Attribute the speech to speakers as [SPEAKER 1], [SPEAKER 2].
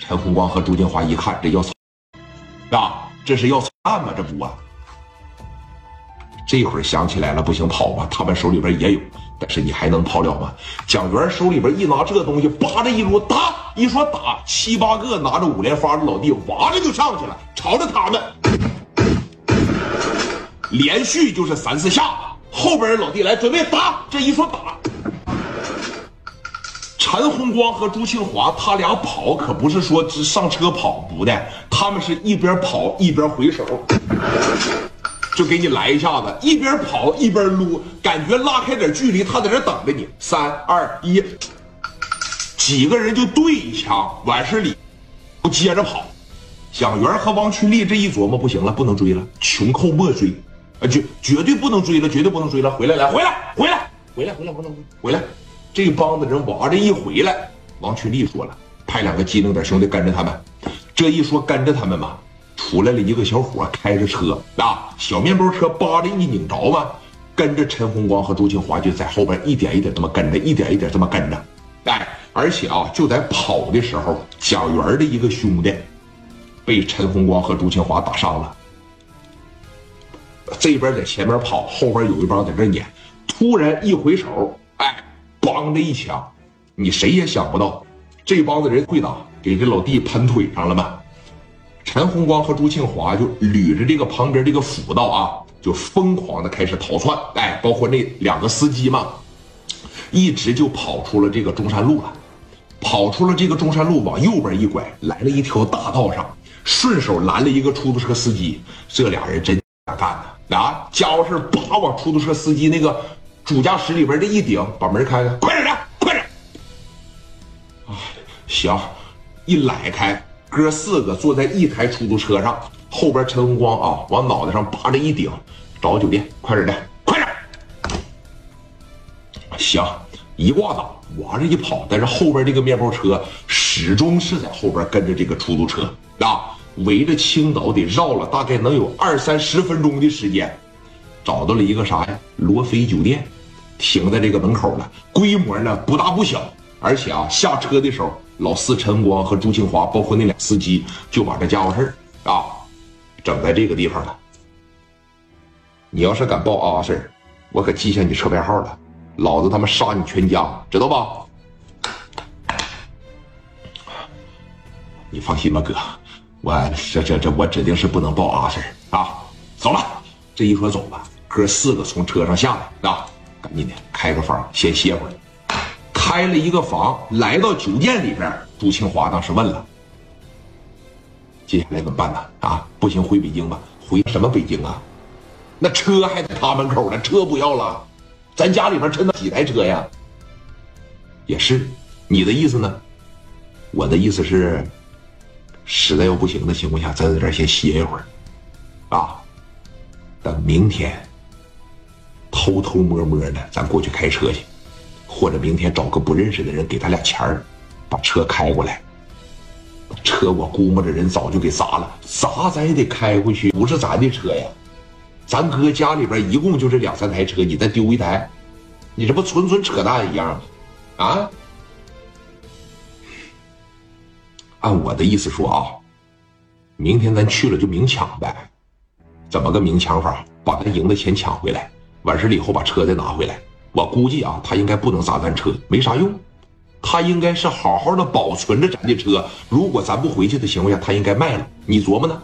[SPEAKER 1] 陈红光和朱金华一看，这要啊，这是要案吗？这不啊？这会儿想起来了，不行，跑吧！他们手里边也有，但是你还能跑了吗？蒋元手里边一拿这东西，叭的一撸，打！一说打，七八个拿着五连发的老弟，哇着就上去了，朝着他们，连续就是三四下。后边的老弟来准备打，这一说打，陈红光和朱庆华他俩跑可不是说只上车跑不的，他们是一边跑一边回手。就给你来一下子，一边跑一边撸，感觉拉开点距离，他在这等着你。三二一，几个人就对一枪，完事里不接着跑。蒋元和王群力这一琢磨，不行了，不能追了，穷寇莫追，啊，绝绝对不能追了，绝对不能追了，回来来，回来，回来，回来，回来，回来回来。这帮子人娃这一回来，王群力说了，派两个机灵点兄弟跟着他们。这一说跟着他们嘛。出来了一个小伙，开着车啊，小面包车，叭的一拧着嘛，跟着陈红光和朱庆华就在后边一点一点这么跟着，一点一点这么跟着，哎，而且啊，就在跑的时候，蒋元的一个兄弟被陈红光和朱庆华打伤了，这边在前面跑，后边有一帮在这撵，突然一回手，哎，梆的一枪，你谁也想不到，这帮子人会打，给这老弟喷腿上了吧？陈红光和朱庆华就捋着这个旁边这个辅道啊，就疯狂的开始逃窜。哎，包括那两个司机嘛，一直就跑出了这个中山路了。跑出了这个中山路，往右边一拐，来了一条大道上，顺手拦了一个出租车司机。这俩人真敢干呐！啊，家伙事叭往出租车司机那个主驾驶里边这一顶，把门开开，快点的，快点！啊，行，一揽开。哥四个坐在一台出租车上，后边陈红光啊，往脑袋上扒着一顶，找个酒店，快点的，快点！行，一挂档往这一跑，但是后边这个面包车始终是在后边跟着这个出租车啊，围着青岛得绕了大概能有二三十分钟的时间，找到了一个啥呀？罗非酒店，停在这个门口了，规模呢不大不小，而且啊下车的时候。老四陈光和朱庆华，包括那俩司机，就把这家伙事儿啊，整在这个地方了。你要是敢报啊事儿，我可记下你车牌号了，老子他妈杀你全家，知道吧？你放心吧，哥，我这这这我指定是不能报啊事儿啊。走了，这一说走吧，哥四个从车上下来啊，你呢开个房先歇会儿。开了一个房，来到酒店里边。朱庆华当时问了：“接下来怎么办呢？啊，不行，回北京吧。回什么北京啊？那车还在他门口呢，车不要了。咱家里边趁那几台车呀？也是，你的意思呢？我的意思是，实在要不行的情况下，咱在这先歇一会儿，啊，等明天偷偷摸摸的，咱过去开车去。”或者明天找个不认识的人给他俩钱儿，把车开过来。车我估摸着人早就给砸了，砸咱也得开回去，不是咱的车呀。咱哥家里边一共就这两三台车，你再丢一台，你这不纯纯扯淡一样吗？啊？按我的意思说啊，明天咱去了就明抢呗。怎么个明抢法？把咱赢的钱抢回来，完事了以后把车再拿回来。我估计啊，他应该不能砸咱车，没啥用。他应该是好好的保存着咱的车。如果咱不回去的情况下，他应该卖了。你琢磨呢？